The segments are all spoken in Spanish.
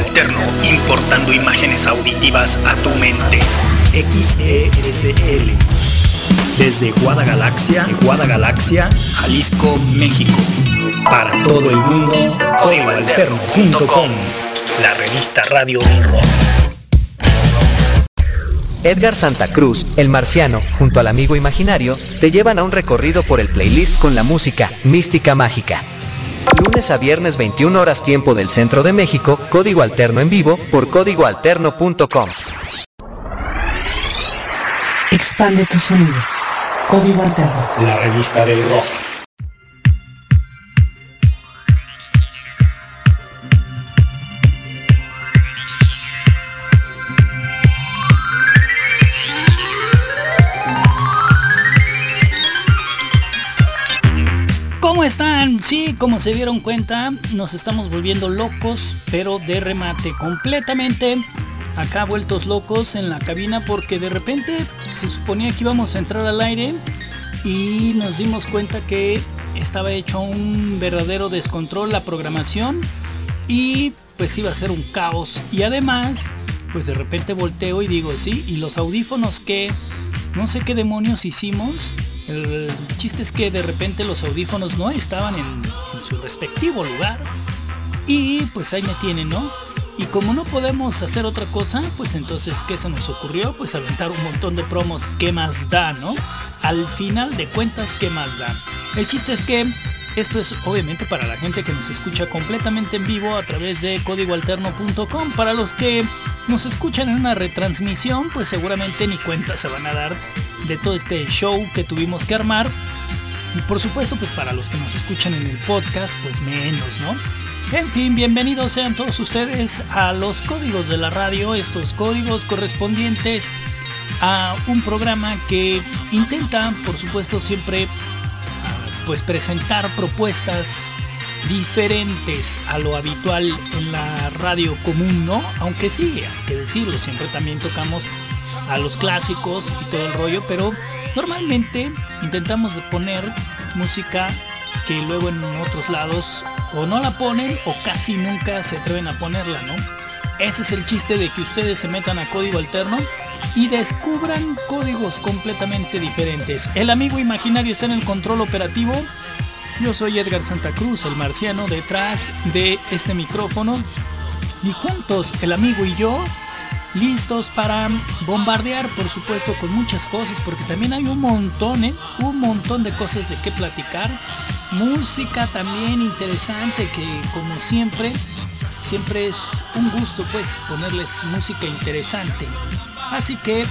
Alterno, importando imágenes auditivas a tu mente. XESL. Desde Guadagalaxia, Guadagalaxia, Jalisco, México. Para todo el mundo, códigoalterno.com. La revista radio del rock. Edgar Santa Cruz, el marciano, junto al amigo imaginario, te llevan a un recorrido por el playlist con la música mística mágica. Lunes a viernes 21 horas tiempo del centro de México, código alterno en vivo por códigoalterno.com. Expande tu sonido. Código Alterno. La revista del rock. Sí, como se dieron cuenta, nos estamos volviendo locos, pero de remate, completamente. Acá vueltos locos en la cabina porque de repente se suponía que íbamos a entrar al aire y nos dimos cuenta que estaba hecho un verdadero descontrol la programación y pues iba a ser un caos. Y además pues de repente volteo y digo sí y los audífonos que no sé qué demonios hicimos el chiste es que de repente los audífonos no estaban en, su respectivo lugar y pues ahí me tienen no y como no podemos hacer otra cosa, pues entonces, ¿qué se nos ocurrió? Pues aventar un montón de promos, ¿qué más da, no? Al final de cuentas, ¿qué más da? El chiste es que esto es obviamente para la gente que nos escucha completamente en vivo a través de códigoalterno.com. Para los que nos escuchan en una retransmisión, pues seguramente ni cuenta se van a dar de todo este show que tuvimos que armar. Y por supuesto, pues para los que nos escuchan en el podcast, pues menos, ¿no? En fin, bienvenidos sean todos ustedes a los códigos de la radio, estos códigos correspondientes a un programa que intenta, por supuesto, siempre pues presentar propuestas diferentes a lo habitual en la radio común, ¿no? Aunque sí, hay que decirlo, siempre también tocamos a los clásicos y todo el rollo, pero normalmente intentamos poner música que luego en otros lados o no la ponen o casi nunca se atreven a ponerla, ¿no? Ese es el chiste de que ustedes se metan a código alterno y descubran códigos completamente diferentes. El amigo imaginario está en el control operativo. Yo soy Edgar Santa Cruz, el marciano, detrás de este micrófono. Y juntos, el amigo y yo, listos para bombardear, por supuesto, con muchas cosas, porque también hay un montón, ¿eh? Un montón de cosas de qué platicar. Música también interesante que como siempre siempre es un gusto pues ponerles música interesante. Así que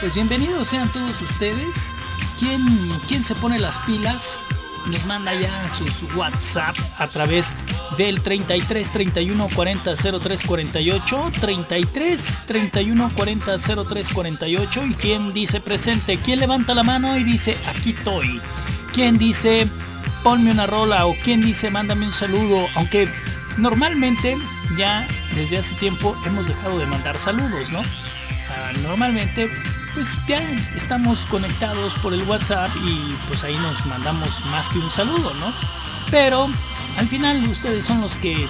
pues bienvenidos sean todos ustedes. ¿Quién, quién se pone las pilas nos manda ya sus WhatsApp a través del 33 31 40 03 48 33 31 40 03 48 y quién dice presente quién levanta la mano y dice aquí estoy quién dice ponme una rola o quien dice mándame un saludo, aunque normalmente ya desde hace tiempo hemos dejado de mandar saludos, ¿no? Ah, normalmente pues ya estamos conectados por el WhatsApp y pues ahí nos mandamos más que un saludo, ¿no? Pero al final ustedes son los que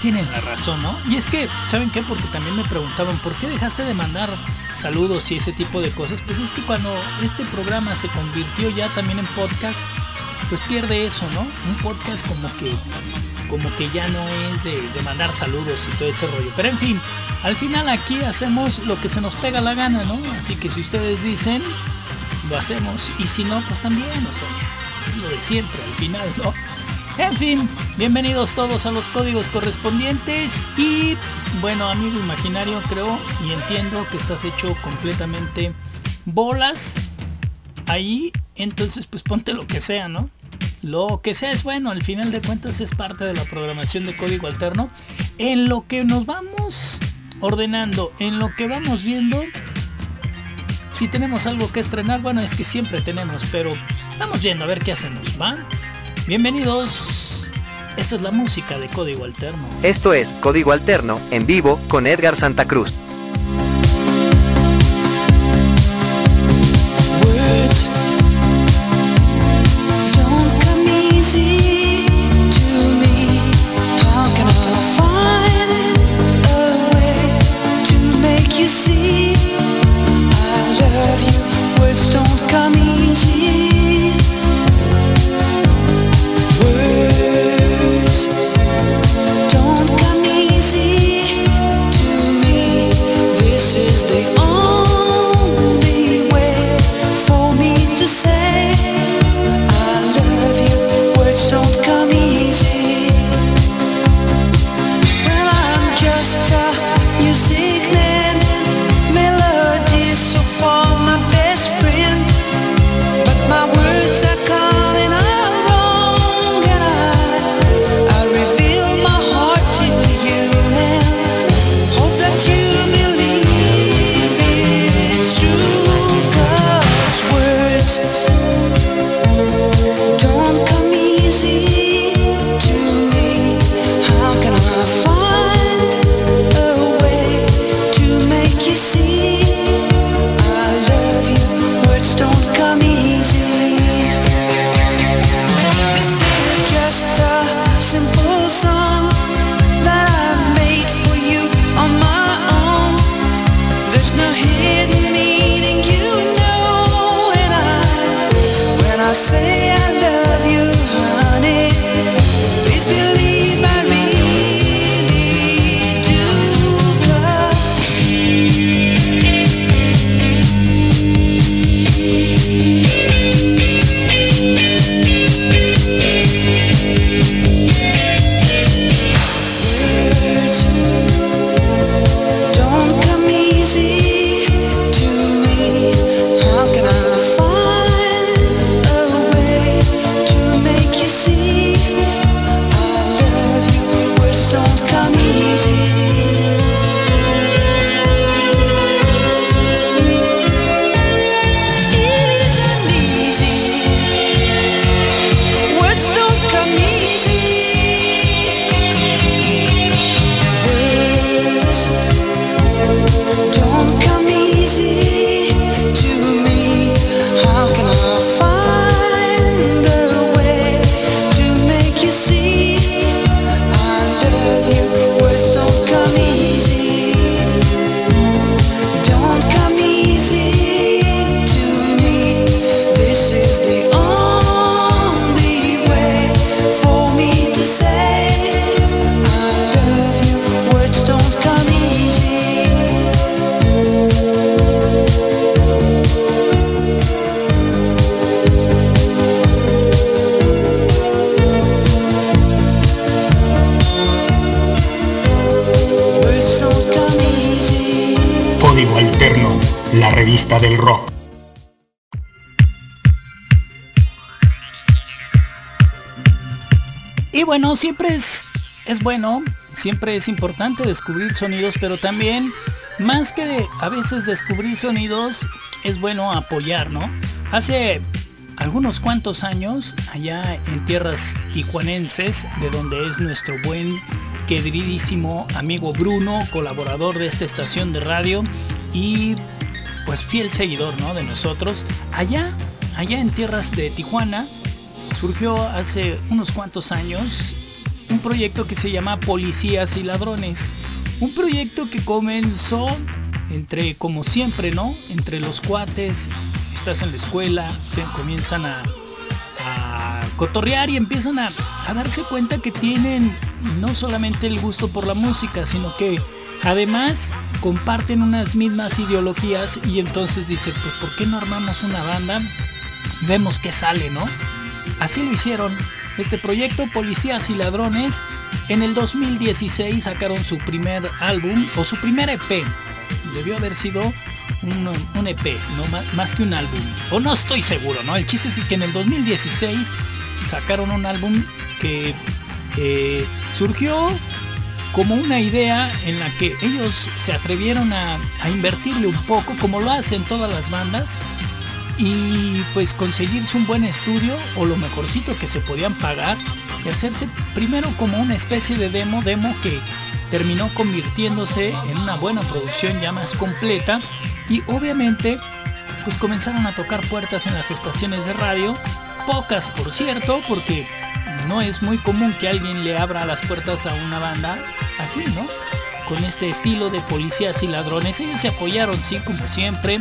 tienen la razón, ¿no? Y es que, ¿saben qué? Porque también me preguntaban, ¿por qué dejaste de mandar saludos y ese tipo de cosas? Pues es que cuando este programa se convirtió ya también en podcast, pues pierde eso, ¿no? Un podcast como que como que ya no es de, mandar saludos y todo ese rollo. Pero en fin, al final aquí hacemos lo que se nos pega la gana, ¿no? Así que si ustedes dicen, lo hacemos. Y si no, pues también, o sea, lo de siempre al final, ¿no? En fin, bienvenidos todos a los códigos correspondientes y bueno, amigo imaginario, creo y entiendo que estás hecho completamente bolas ahí, entonces pues ponte lo que sea, ¿no? Lo que sea es bueno, al final de cuentas es parte de la programación de código alterno. En lo que nos vamos ordenando, en lo que vamos viendo, si tenemos algo que estrenar, bueno, es que siempre tenemos, pero vamos viendo a ver qué hacemos, ¿va? Bienvenidos. Esta es la música de Código Alterno. Esto es Código Alterno en vivo con Edgar Santa Cruz. Siempre es, es bueno, siempre es importante descubrir sonidos, pero también, más que a veces descubrir sonidos, es bueno apoyar, ¿no? Hace algunos cuantos años, allá en tierras tijuanenses, de donde es nuestro buen, queridísimo amigo Bruno, colaborador de esta estación de radio y pues fiel seguidor, ¿no? De nosotros, allá, allá en tierras de Tijuana, surgió hace unos cuantos años proyecto que se llama Policías y Ladrones. Un proyecto que comenzó entre, como siempre, ¿no? Entre los cuates, estás en la escuela, se comienzan a, cotorrear y empiezan a, a darse cuenta que tienen no solamente el gusto por la música, sino que además comparten unas mismas ideologías y entonces dice, pues ¿por qué no armamos una banda? Vemos qué sale, ¿no? Así lo hicieron este proyecto, Policías y Ladrones, en el 2016 sacaron su primer álbum o su primer EP. Debió haber sido un, EP, no más, que un álbum. O no estoy seguro, ¿no? El chiste es que en el 2016 sacaron un álbum que surgió como una idea en la que ellos se atrevieron a, a invertirle un poco, como lo hacen todas las bandas, y pues conseguirse un buen estudio o lo mejorcito que se podían pagar y hacerse primero como una especie de demo, demo que terminó convirtiéndose en una buena producción ya más completa y obviamente pues comenzaron a tocar puertas en las estaciones de radio, pocas por cierto, porque no es muy común que alguien le abra las puertas a una banda así, ¿no? con este estilo de policías y ladrones. Ellos se apoyaron, sí, como siempre,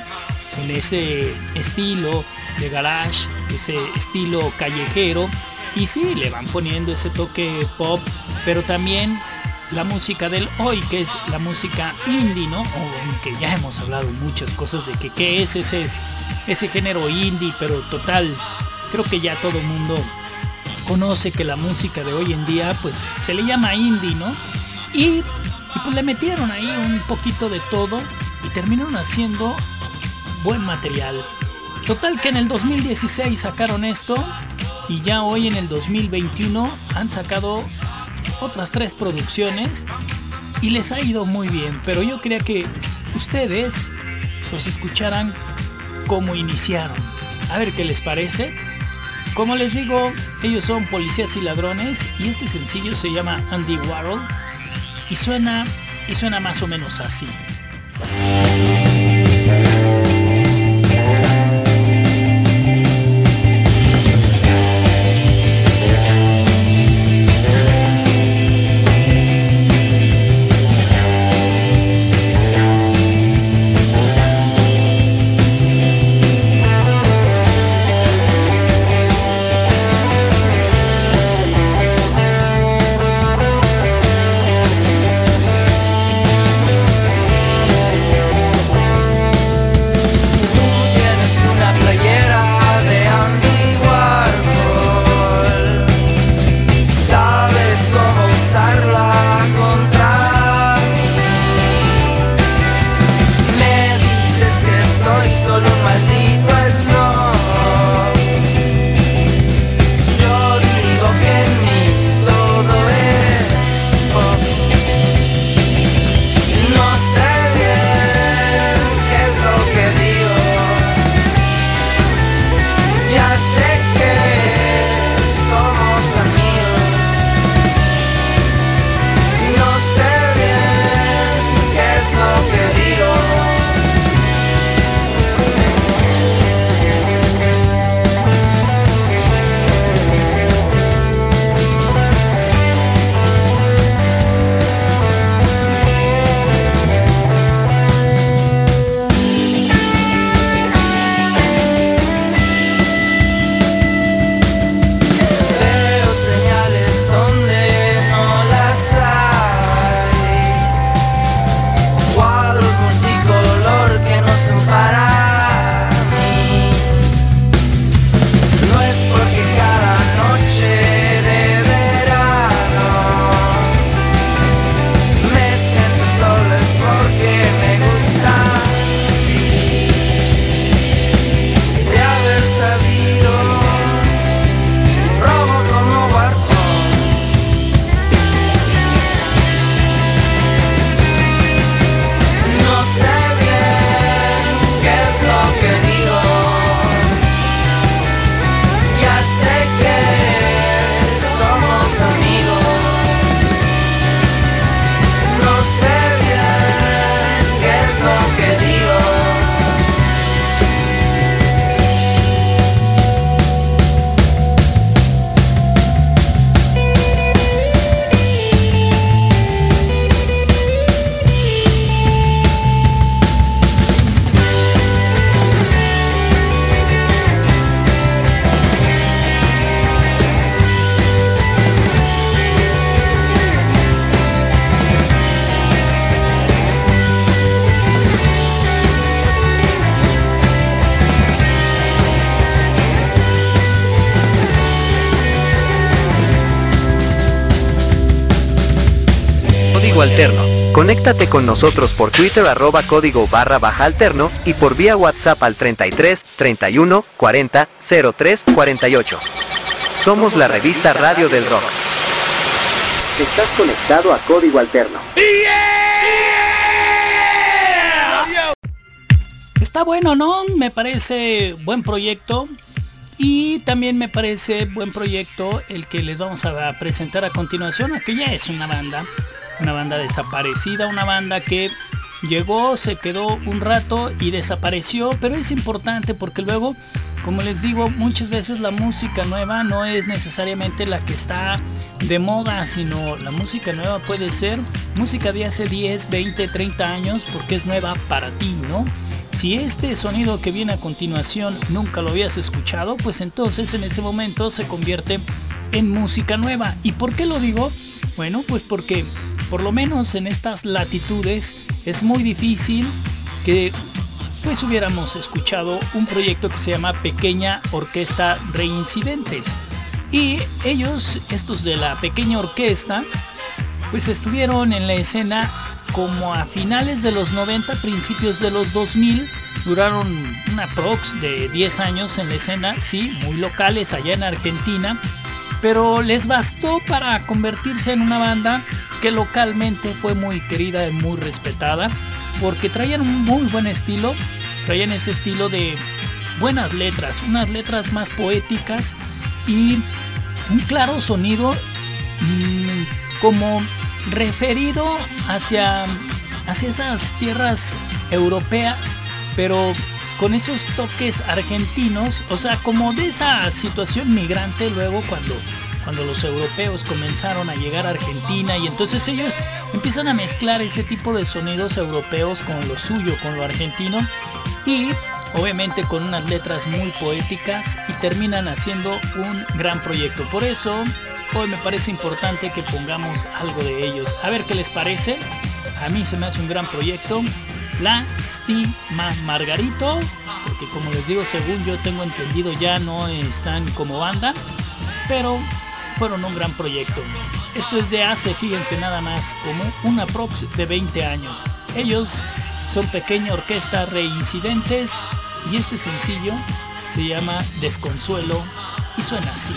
en ese estilo de garage, ese estilo callejero. Y sí, le van poniendo ese toque pop, pero también la música del hoy, que es la música indie, ¿no? O que ya hemos hablado muchas cosas de que qué es ese, ese género indie, pero total, creo que ya todo el mundo conoce que la música de hoy en día, pues se le llama indie, ¿no? Y, y pues le metieron ahí un poquito de todo y terminaron haciendo buen material. Total que en el 2016 sacaron esto y ya hoy en el 2021 han sacado otras tres producciones y les ha ido muy bien, pero yo quería que ustedes los escucharan como iniciaron. A ver qué les parece. Como les digo, ellos son policías y ladrones y este sencillo se llama Andy Warhol y suena y suena más o menos así. Alterno. Conéctate con nosotros por Twitter arroba código barra baja alterno y por vía WhatsApp al 33 31 40 03 48. Somos la revista Radio del Rock. Estás conectado a Código Alterno. Está bueno, ¿no? Me parece buen proyecto. Y también me parece buen proyecto el que les vamos a presentar a continuación, que ya es una banda una banda desaparecida, una banda que llegó, se quedó un rato y desapareció, pero es importante porque luego como les digo, muchas veces la música nueva no es necesariamente la que está de moda, sino la música nueva puede ser música de hace 10, 20, 30 años porque es nueva para ti, ¿no? Si este sonido que viene a continuación nunca lo habías escuchado, pues entonces en ese momento se convierte en música nueva. ¿Y por qué lo digo? Bueno, pues porque por lo menos en estas latitudes es muy difícil que pues hubiéramos escuchado un proyecto que se llama Pequeña Orquesta Reincidentes. Y ellos, estos de la pequeña orquesta, pues estuvieron en la escena como a finales de los 90, principios de los 2000. Duraron una prox de 10 años en la escena, sí, muy locales allá en Argentina. Pero les bastó para convertirse en una banda que localmente fue muy querida y muy respetada porque traían un muy buen estilo, traían ese estilo de buenas letras, unas letras más poéticas y un claro sonido mmm, como referido hacia, hacia esas tierras europeas, pero con esos toques argentinos, o sea, como de esa situación migrante luego cuando cuando los europeos comenzaron a llegar a Argentina y entonces ellos empiezan a mezclar ese tipo de sonidos europeos con lo suyo, con lo argentino y obviamente con unas letras muy poéticas y terminan haciendo un gran proyecto. Por eso hoy me parece importante que pongamos algo de ellos. A ver qué les parece. A mí se me hace un gran proyecto. La Stima Margarito, porque como les digo, según yo tengo entendido ya no están como banda, pero fueron un gran proyecto. Esto es de hace, fíjense nada más, como una prox de 20 años. Ellos son pequeña orquesta reincidentes y este sencillo se llama Desconsuelo y suena así.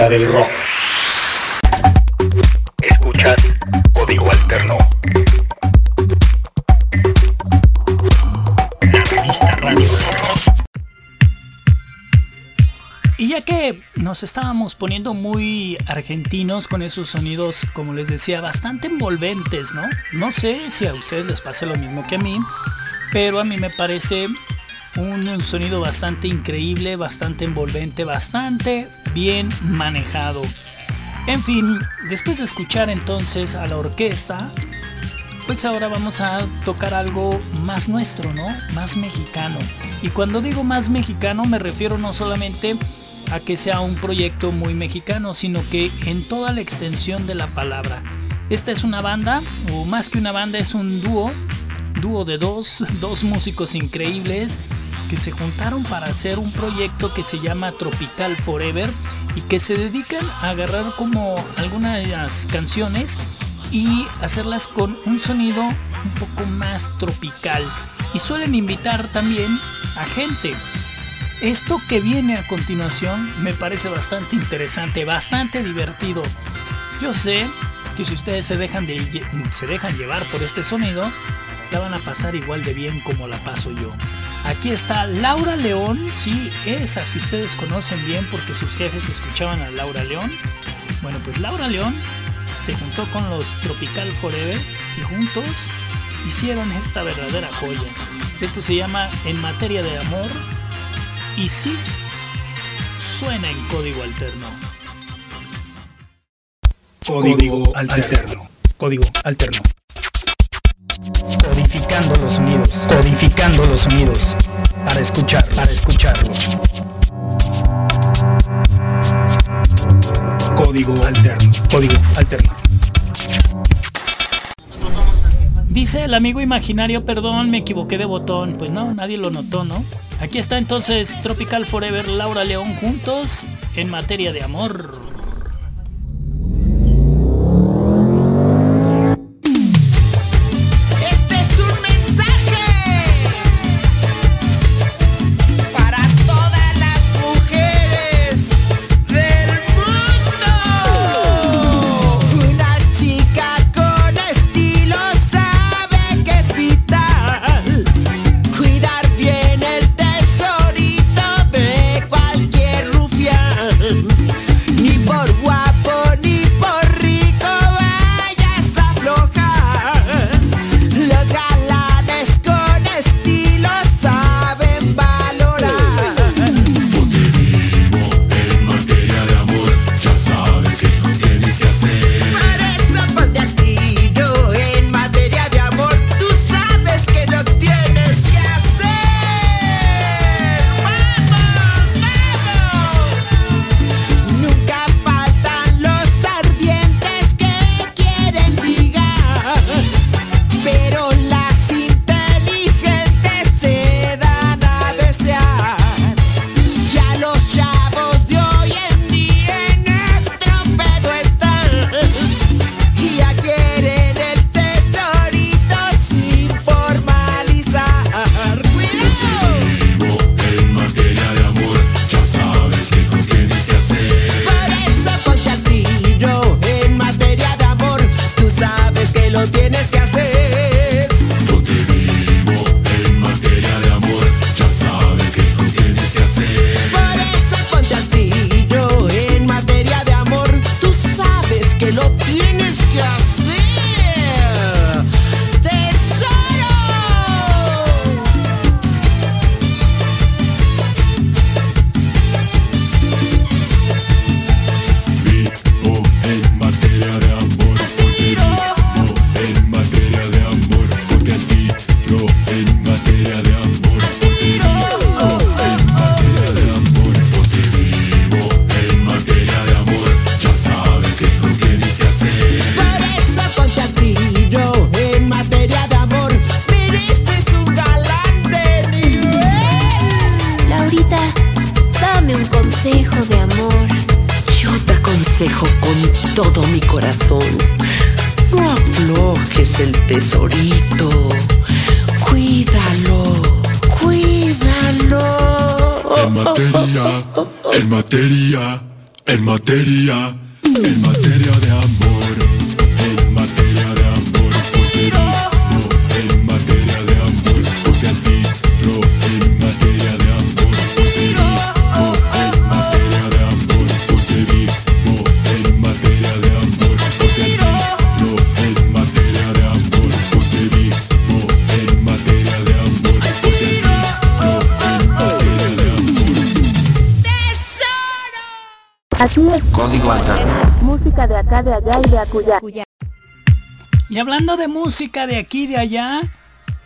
Revista del rock. Escuchas Código Alterno. La revista Radio Y ya que nos estábamos poniendo muy argentinos con esos sonidos, como les decía, bastante envolventes, ¿no? No sé si a ustedes les pasa lo mismo que a mí, pero a mí me parece un, sonido bastante increíble, bastante envolvente, bastante bien manejado. En fin, después de escuchar entonces a la orquesta, pues ahora vamos a tocar algo más nuestro, ¿no? Más mexicano. Y cuando digo más mexicano me refiero no solamente a que sea un proyecto muy mexicano, sino que en toda la extensión de la palabra. Esta es una banda, o más que una banda, es un dúo, dúo de dos, dos músicos increíbles que se juntaron para hacer un proyecto que se llama Tropical Forever y que se dedican a agarrar como algunas canciones y hacerlas con un sonido un poco más tropical. Y suelen invitar también a gente esto que viene a continuación me parece bastante interesante, bastante divertido. Yo sé que si ustedes se dejan, de, se dejan llevar por este sonido, la van a pasar igual de bien como la paso yo. Aquí está Laura León, sí, esa que ustedes conocen bien porque sus jefes escuchaban a Laura León. Bueno, pues Laura León se juntó con los Tropical Forever y juntos hicieron esta verdadera joya. Esto se llama En materia de amor y sí, suena en código alterno. Código alterno. Código alterno. Codificando los sonidos. Codificando los sonidos. Para escuchar, para escucharlos. Código alterno. Código alterno. Dice el amigo imaginario, perdón, me equivoqué de botón. Pues no, nadie lo notó, ¿no? Aquí está entonces Tropical Forever, Laura León juntos en materia de amor. En materia de amor, Y hablando de música de aquí y de allá,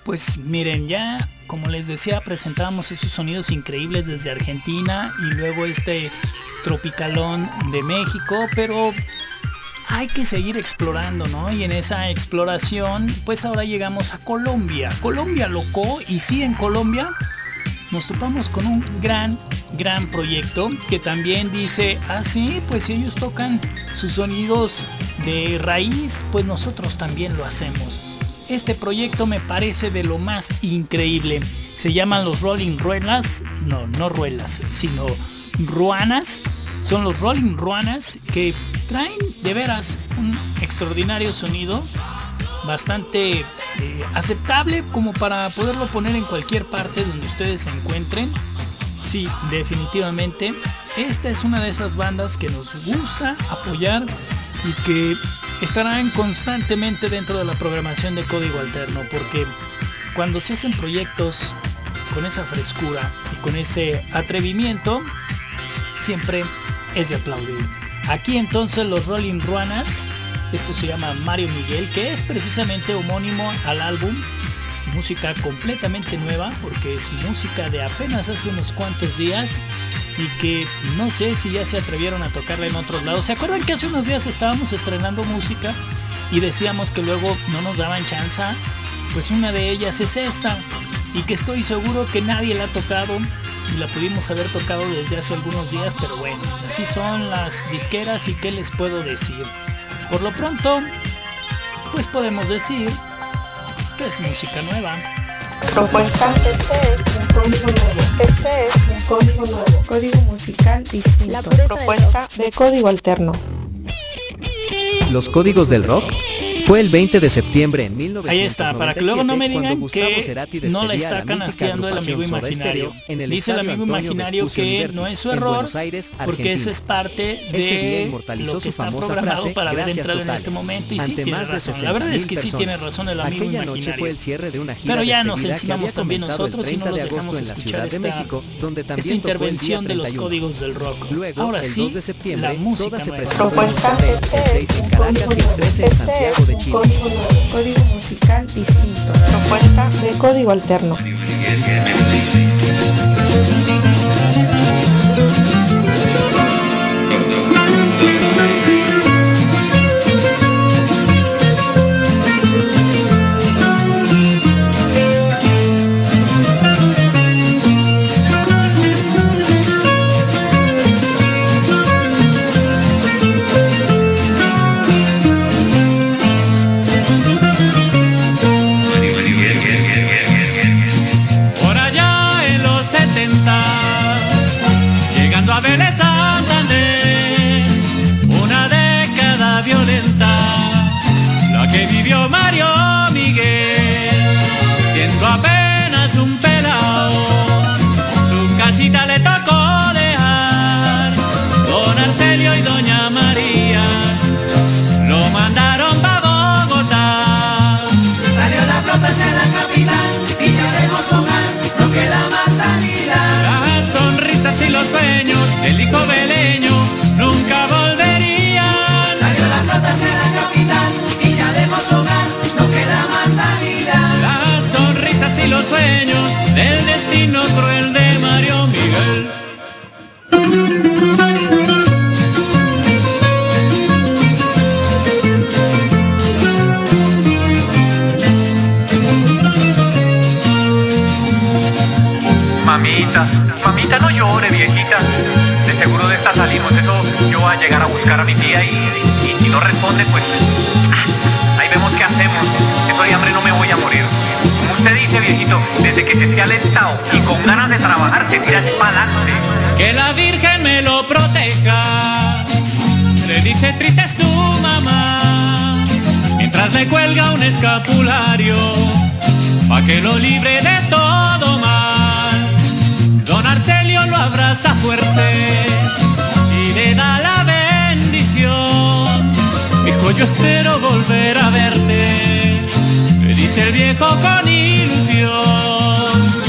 pues miren, ya como les decía, presentábamos esos sonidos increíbles desde Argentina y luego este tropicalón de México, pero hay que seguir explorando, ¿no? Y en esa exploración, pues ahora llegamos a Colombia. Colombia loco y sí en Colombia nos topamos con un gran, gran proyecto que también dice, ah sí, pues si ellos tocan sus sonidos de raíz, pues nosotros también lo hacemos. Este proyecto me parece de lo más increíble. Se llaman los Rolling Ruelas, no, no Ruelas, sino Ruanas. Son los Rolling Ruanas que traen de veras un extraordinario sonido bastante eh, aceptable como para poderlo poner en cualquier parte donde ustedes se encuentren. Sí, definitivamente. Esta es una de esas bandas que nos gusta apoyar y que estarán constantemente dentro de la programación de Código Alterno porque cuando se hacen proyectos con esa frescura y con ese atrevimiento, siempre es de aplaudir. Aquí entonces los Rolling Ruanas esto se llama Mario Miguel, que es precisamente homónimo al álbum. Música completamente nueva, porque es música de apenas hace unos cuantos días y que no sé si ya se atrevieron a tocarla en otros lados. ¿Se acuerdan que hace unos días estábamos estrenando música y decíamos que luego no nos daban chance? Pues una de ellas es esta y que estoy seguro que nadie la ha tocado y la pudimos haber tocado desde hace algunos días, pero bueno, así son las disqueras y qué les puedo decir. Por lo pronto, pues podemos decir que es música nueva. Propuesta. Este es un código nuevo. Este es un código nuevo. Código musical distinto. Propuesta de código alterno. Los códigos del rock fue el 20 de septiembre en 1997 Ahí está, para que luego no me digan que no la está canasteando el amigo imaginario. Stereo en el Dice el amigo Antonio imaginario Vespucio que no es su error, Aires, porque esa es parte de lo que está programado para haber "Gracias entrado en este totales", momento y sí ante tiene más de razón. La verdad es que sí 60,000 tiene razón el amigo imaginario. fue el cierre de una gira Pero ya nos había también nosotros y no 30 los de agosto dejamos en la escuchar Ciudad de esta, México, donde esta también tocó el día intervención de los 31. códigos del rock. Luego, Ahora el sí, 2 de septiembre, la música se presentó Propuesta. en Monterrey, el 6 es en un Caracas y el 13 en Santiago es código. Código musical distinto. Propuesta de código alterno. Hijo, yo espero volver a verte, le dice el viejo con ilusión.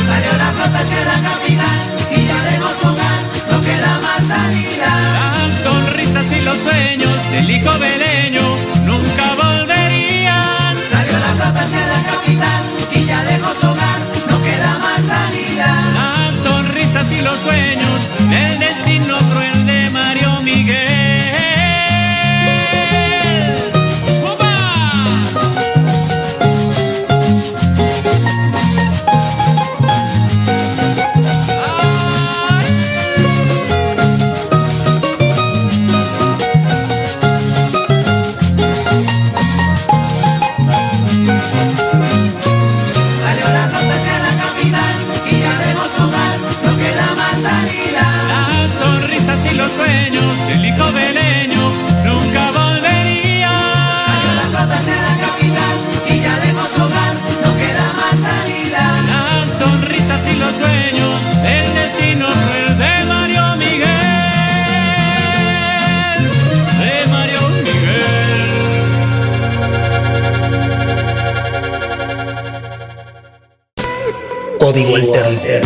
Salió la flota hacia la capital y ya su hogar, no queda más salida. Las sonrisas y los sueños del hijo beleño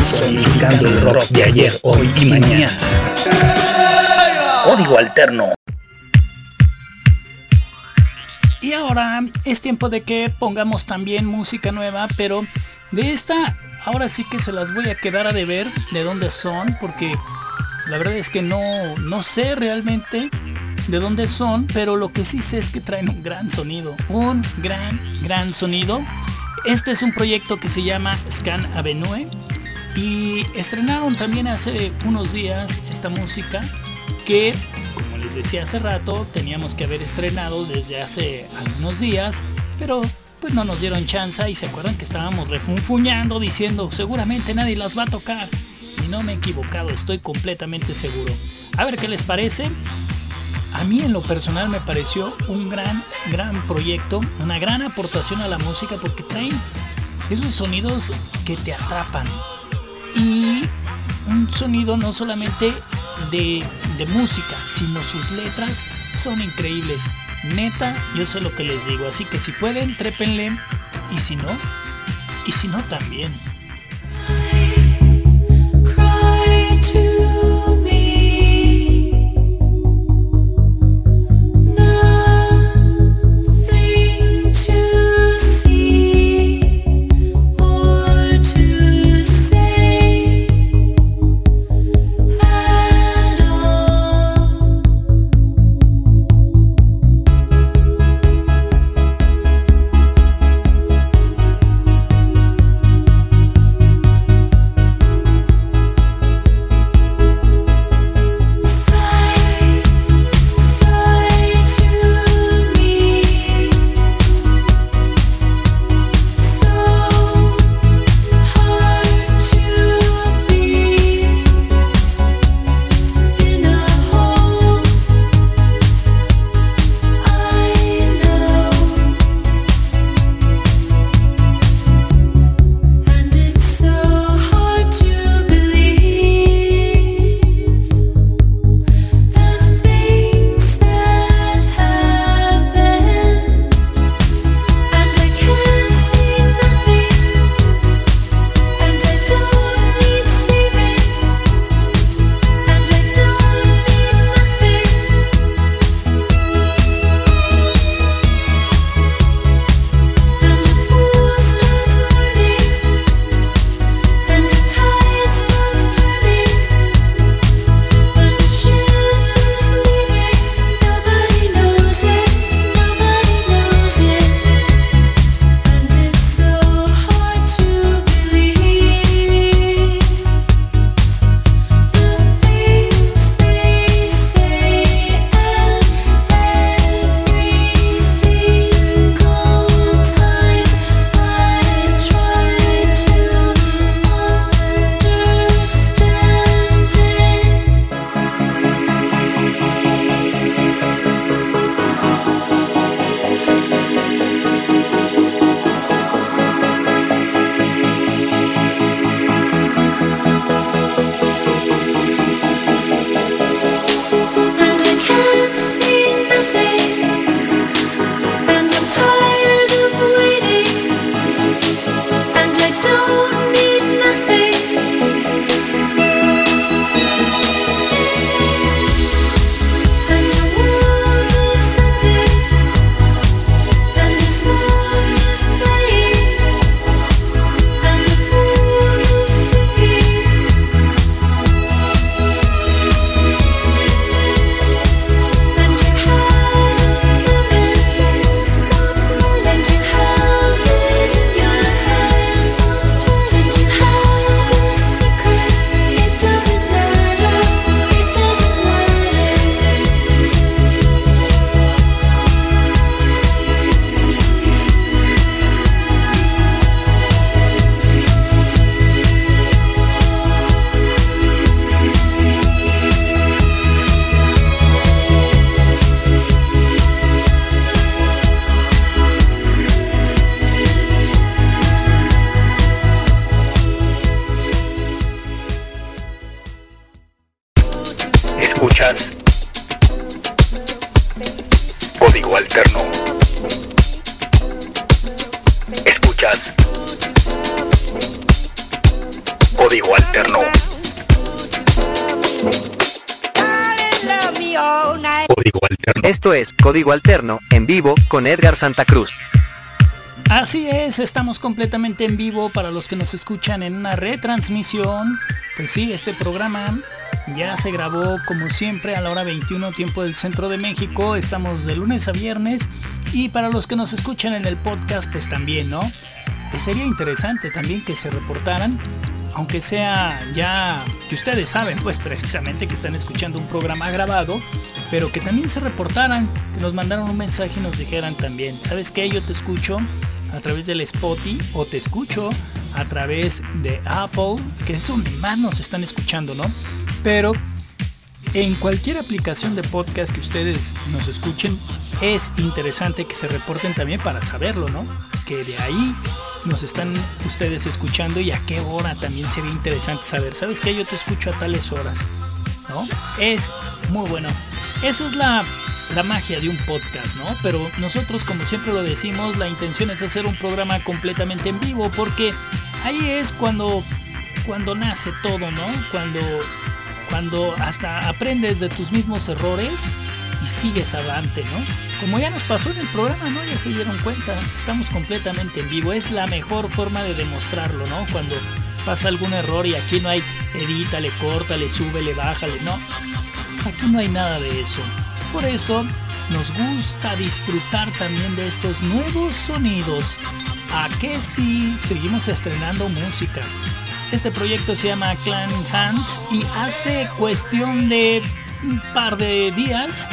sonificando el rock de ayer, hoy y mañana. Código alterno. Y ahora es tiempo de que pongamos también música nueva, pero de esta ahora sí que se las voy a quedar a deber de dónde son, porque la verdad es que no, no sé realmente de dónde son, pero lo que sí sé es que traen un gran sonido, un gran, gran sonido. Este es un proyecto que se llama Scan Avenue y estrenaron también hace unos días esta música que, como les decía hace rato, teníamos que haber estrenado desde hace algunos días, pero pues no nos dieron chance y se acuerdan que estábamos refunfuñando diciendo seguramente nadie las va a tocar. Y no me he equivocado, estoy completamente seguro. A ver qué les parece. A mí en lo personal me pareció un gran, gran proyecto, una gran aportación a la música porque traen esos sonidos que te atrapan. Y un sonido no solamente de, de música, sino sus letras son increíbles. Neta, yo sé lo que les digo, así que si pueden, trépenle. Y si no, y si no también. Con Edgar Santa Cruz. Así es, estamos completamente en vivo para los que nos escuchan en una retransmisión. Pues sí, este programa ya se grabó como siempre a la hora 21 tiempo del centro de México. Estamos de lunes a viernes y para los que nos escuchan en el podcast pues también, ¿no? Pues sería interesante también que se reportaran, aunque sea ya que ustedes saben pues precisamente que están escuchando un programa grabado, pero que también se reportaran, que nos mandaran un mensaje y nos dijeran también, ¿sabes qué? Yo te escucho a través del Spotify o te escucho a través de Apple, que es donde más nos están escuchando, ¿no? Pero en cualquier aplicación de podcast que ustedes nos escuchen, es interesante que se reporten también para saberlo, ¿no? Que de ahí nos están ustedes escuchando y a qué hora también sería interesante saber. ¿Sabes qué? Yo te escucho a tales horas, ¿no? Es muy bueno. Esa es la, la magia de un podcast, ¿no? Pero nosotros, como siempre lo decimos, la intención es hacer un programa completamente en vivo porque ahí es cuando, cuando nace todo, ¿no? Cuando cuando hasta aprendes de tus mismos errores y sigues adelante, ¿no? Como ya nos pasó en el programa, ¿no? Ya se dieron cuenta, estamos completamente en vivo, es la mejor forma de demostrarlo, ¿no? Cuando pasa algún error y aquí no hay edítale, córtale, súbele, bájale, no. Aquí no hay nada de eso. Por eso nos gusta disfrutar también de estos nuevos sonidos. ¿A qué sí seguimos estrenando música? Este proyecto se llama Clan Hands y hace cuestión de un par de días,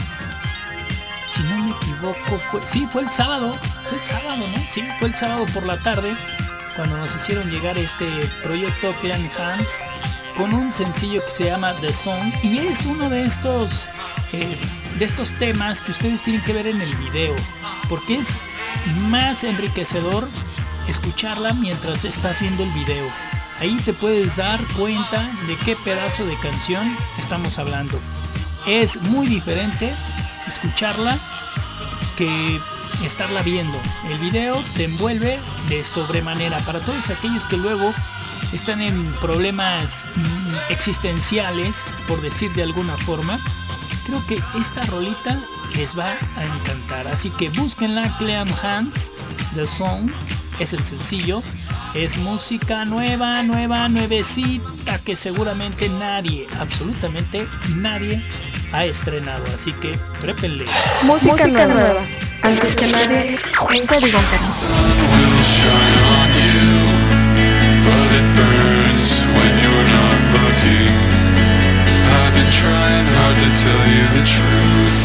si no me equivoco, fue, sí, fue el sábado, fue el sábado, ¿no? Sí, fue el sábado por la tarde cuando nos hicieron llegar este proyecto Clan Hands con un sencillo que se llama The Song y es uno de estos eh, de estos temas que ustedes tienen que ver en el video porque es más enriquecedor escucharla mientras estás viendo el video. Ahí te puedes dar cuenta de qué pedazo de canción estamos hablando. Es muy diferente escucharla que estarla viendo. El video te envuelve de sobremanera. Para todos aquellos que luego están en problemas mm, existenciales, por decir de alguna forma, creo que esta rolita les va a encantar. Así que búsquenla, Clean Hands, The Song, es el sencillo. Es música nueva, nueva, nuevecita que seguramente nadie, absolutamente nadie ha estrenado. Así que trépenle. Música, nueva. Antes que nadie, trying hard to tell you the truth.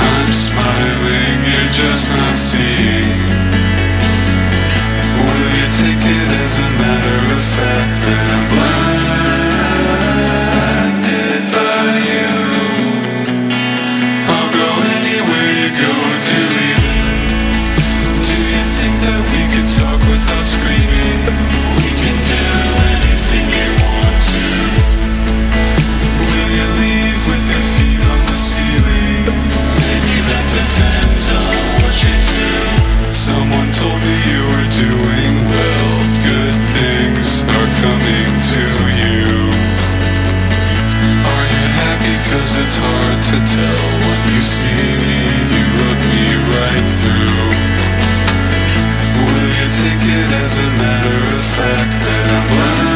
I'm smiling, you're just not seeing. Will you take it as a matter of fact that I'm blinded to tell when you see me. You look me right through. Will you take it as a matter of fact that I'm blinded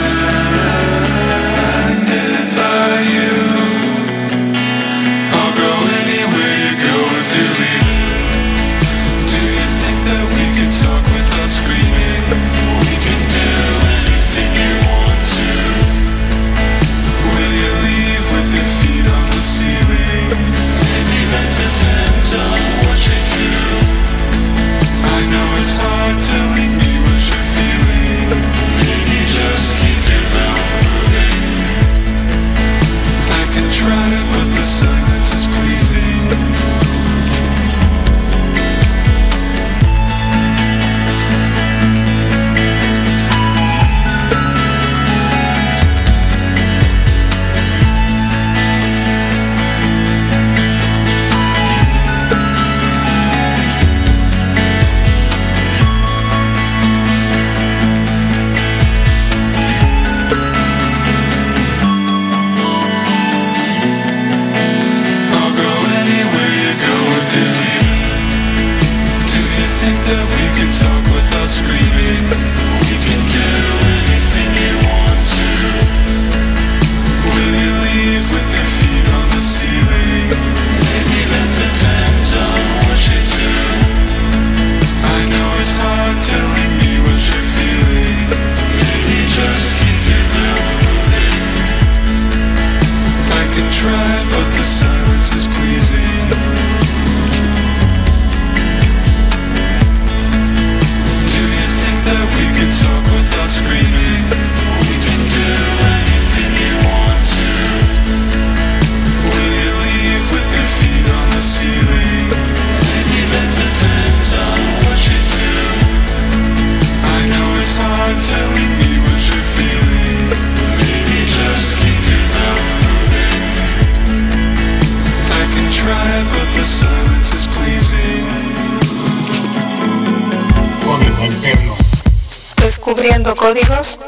códigos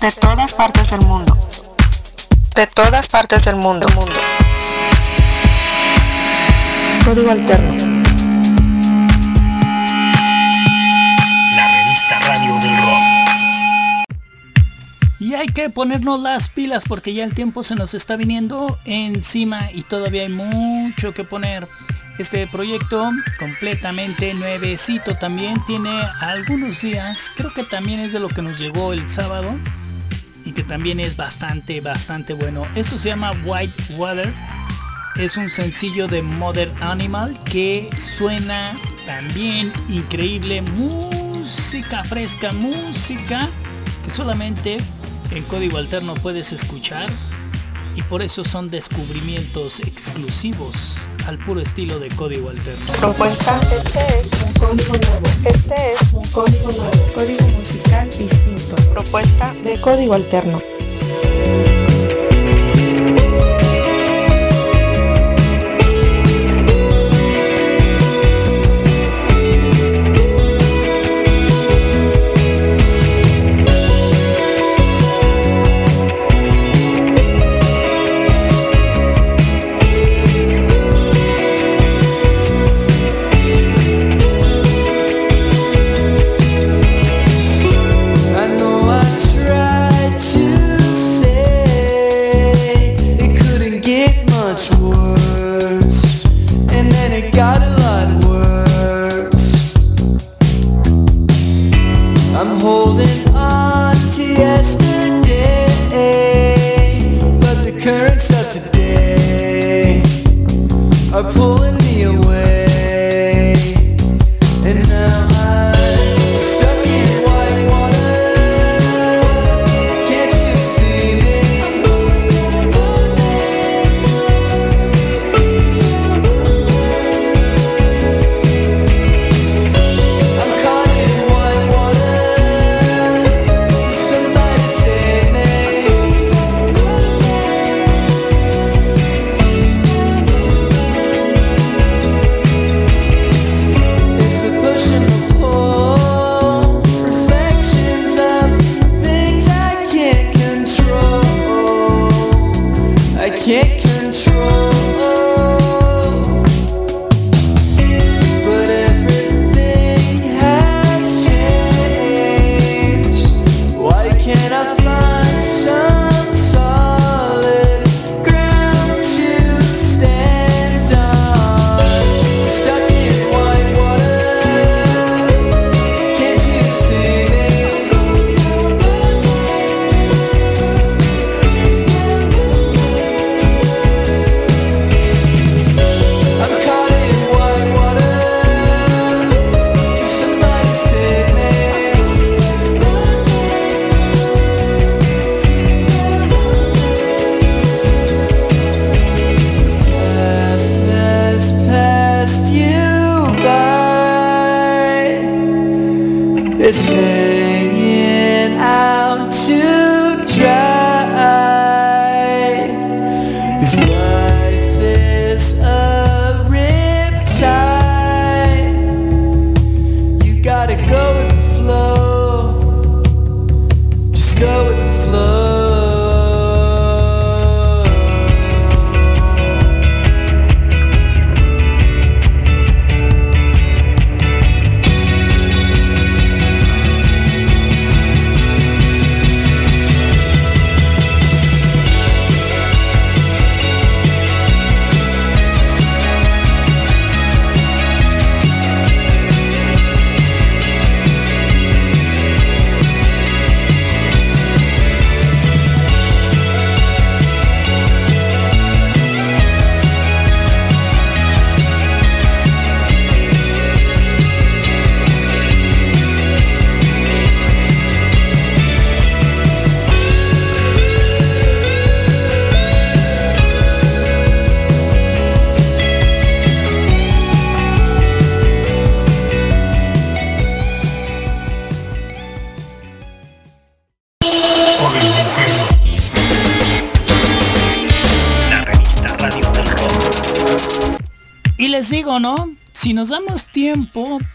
de todas partes del mundo. De todas partes del mundo. mundo. Código alterno. La revista Radio del Rock. Y hay que ponernos las pilas porque ya el tiempo se nos está viniendo encima y todavía hay mucho que poner. Este proyecto completamente nuevecito también tiene algunos días, creo que también es de lo que nos llegó el sábado y que también es bastante, bastante bueno. Esto se llama White Water. Es un sencillo de Mother Animal que suena también increíble. Música fresca, música que solamente en código alterno puedes escuchar y por eso son descubrimientos exclusivos al puro estilo de código alterno. Propuesta. Este es un código nuevo. Este es un código nuevo. Código musical distinto. Propuesta de código alterno.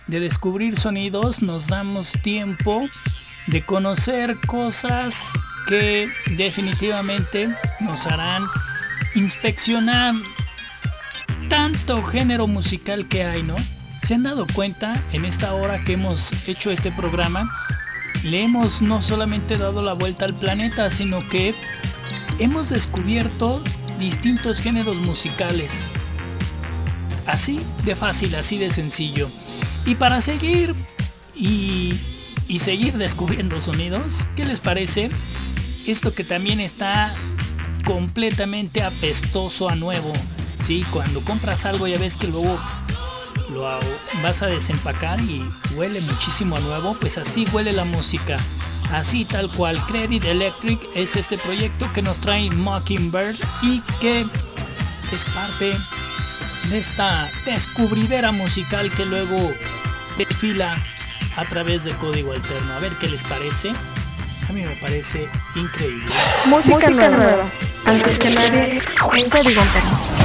De descubrir sonidos, nos damos tiempo de conocer cosas que definitivamente nos harán inspeccionar tanto género musical que hay, ¿no? ¿Se han dado cuenta en esta hora que hemos hecho este programa? Le hemos no solamente dado la vuelta al planeta, sino que hemos descubierto distintos géneros musicales. Así de fácil, así de sencillo. Y para seguir y, seguir descubriendo sonidos, ¿qué les parece? Esto que también está completamente apestoso a nuevo. Sí, cuando compras algo ya ves que luego lo vas a desempacar y huele muchísimo a nuevo, pues así huele la música. Así tal cual, Credit Electric es este proyecto que nos trae Mockingbird y que es parte de esta descubridera musical que luego desfila a través de código alterno. A ver qué les parece. A mí me parece increíble. Música, Música nueva. nueva. Antes que nadie, en código alterno.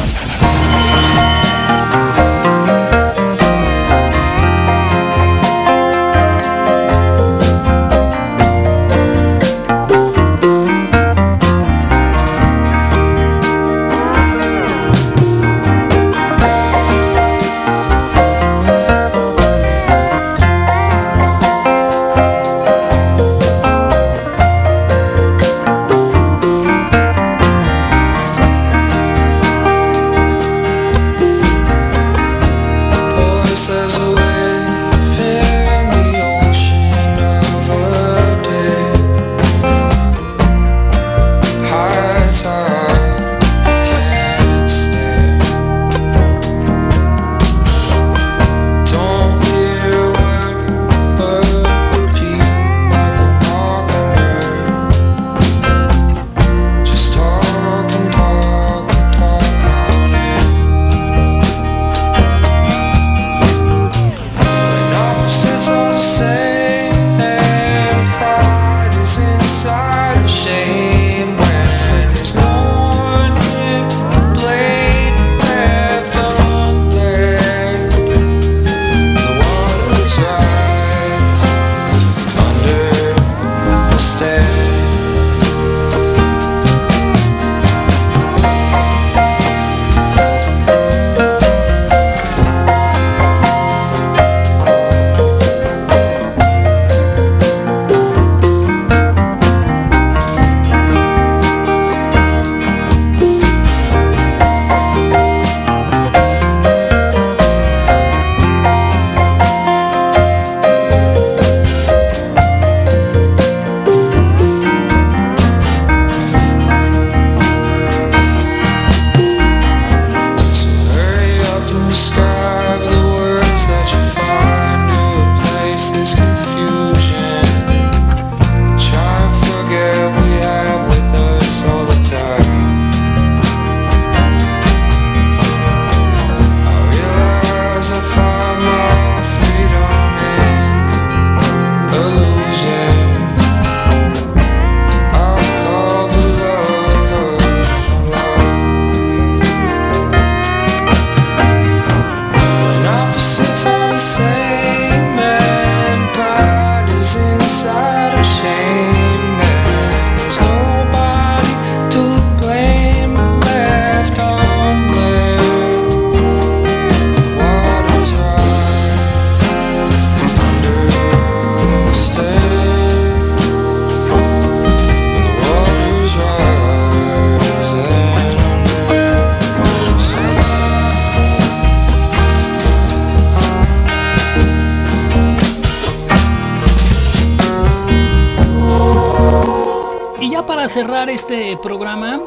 Este programa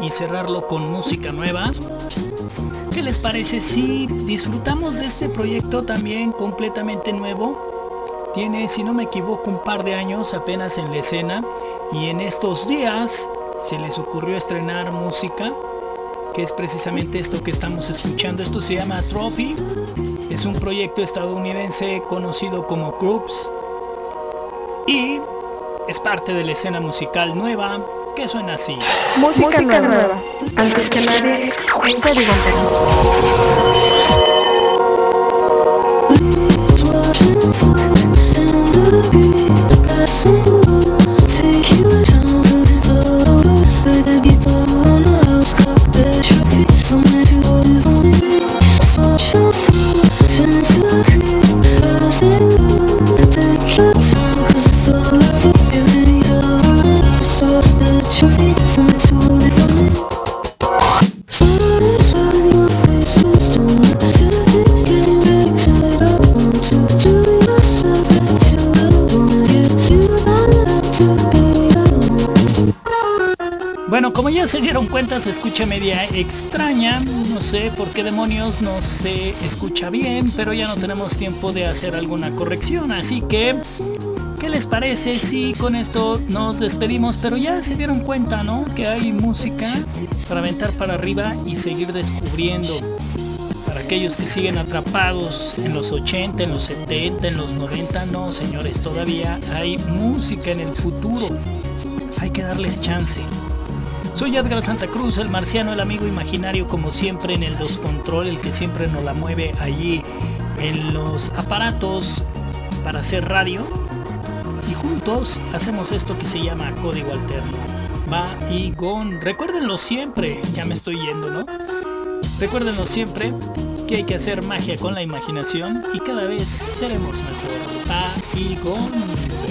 y cerrarlo con música nueva, ¿qué les parece si disfrutamos de este proyecto también completamente nuevo? Tiene, si no me equivoco, un par de años apenas en la escena y en estos días se les ocurrió estrenar música, que es precisamente esto que estamos escuchando. Esto se llama Trophy. Es un proyecto estadounidense conocido como Groups. Y es parte de la escena musical nueva que suena así. Música, Música nueva. nueva. Antes que nadie, en se dieron cuenta, se escucha media extraña. No sé por qué demonios no se escucha bien, pero ya no tenemos tiempo de hacer alguna corrección. Así que, ¿qué les parece si con esto nos despedimos? Pero ya se dieron cuenta, ¿no? Que hay música para aventar para arriba y seguir descubriendo. Para aquellos que siguen atrapados en los 80, en los 70, en los 90, no, señores, todavía hay música en el futuro. Hay que darles chance. Soy Edgar Santa Cruz, el marciano, el amigo imaginario, como siempre en el Dos Control, el que siempre nos la mueve allí en los aparatos para hacer radio. Y juntos hacemos esto que se llama Código Alterno. Va y gon. Recuérdenlo siempre, ya me estoy yendo, ¿no? Recuérdenlo siempre que hay que hacer magia con la imaginación y cada vez seremos mejor. Va y gon.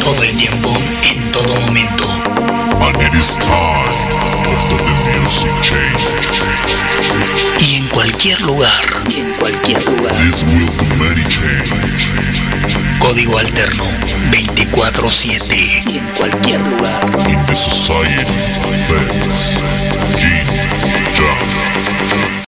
Todo el tiempo, en todo momento. Y en cualquier lugar. Y en cualquier lugar. Código alterno 24-7. Y en cualquier lugar. In the society,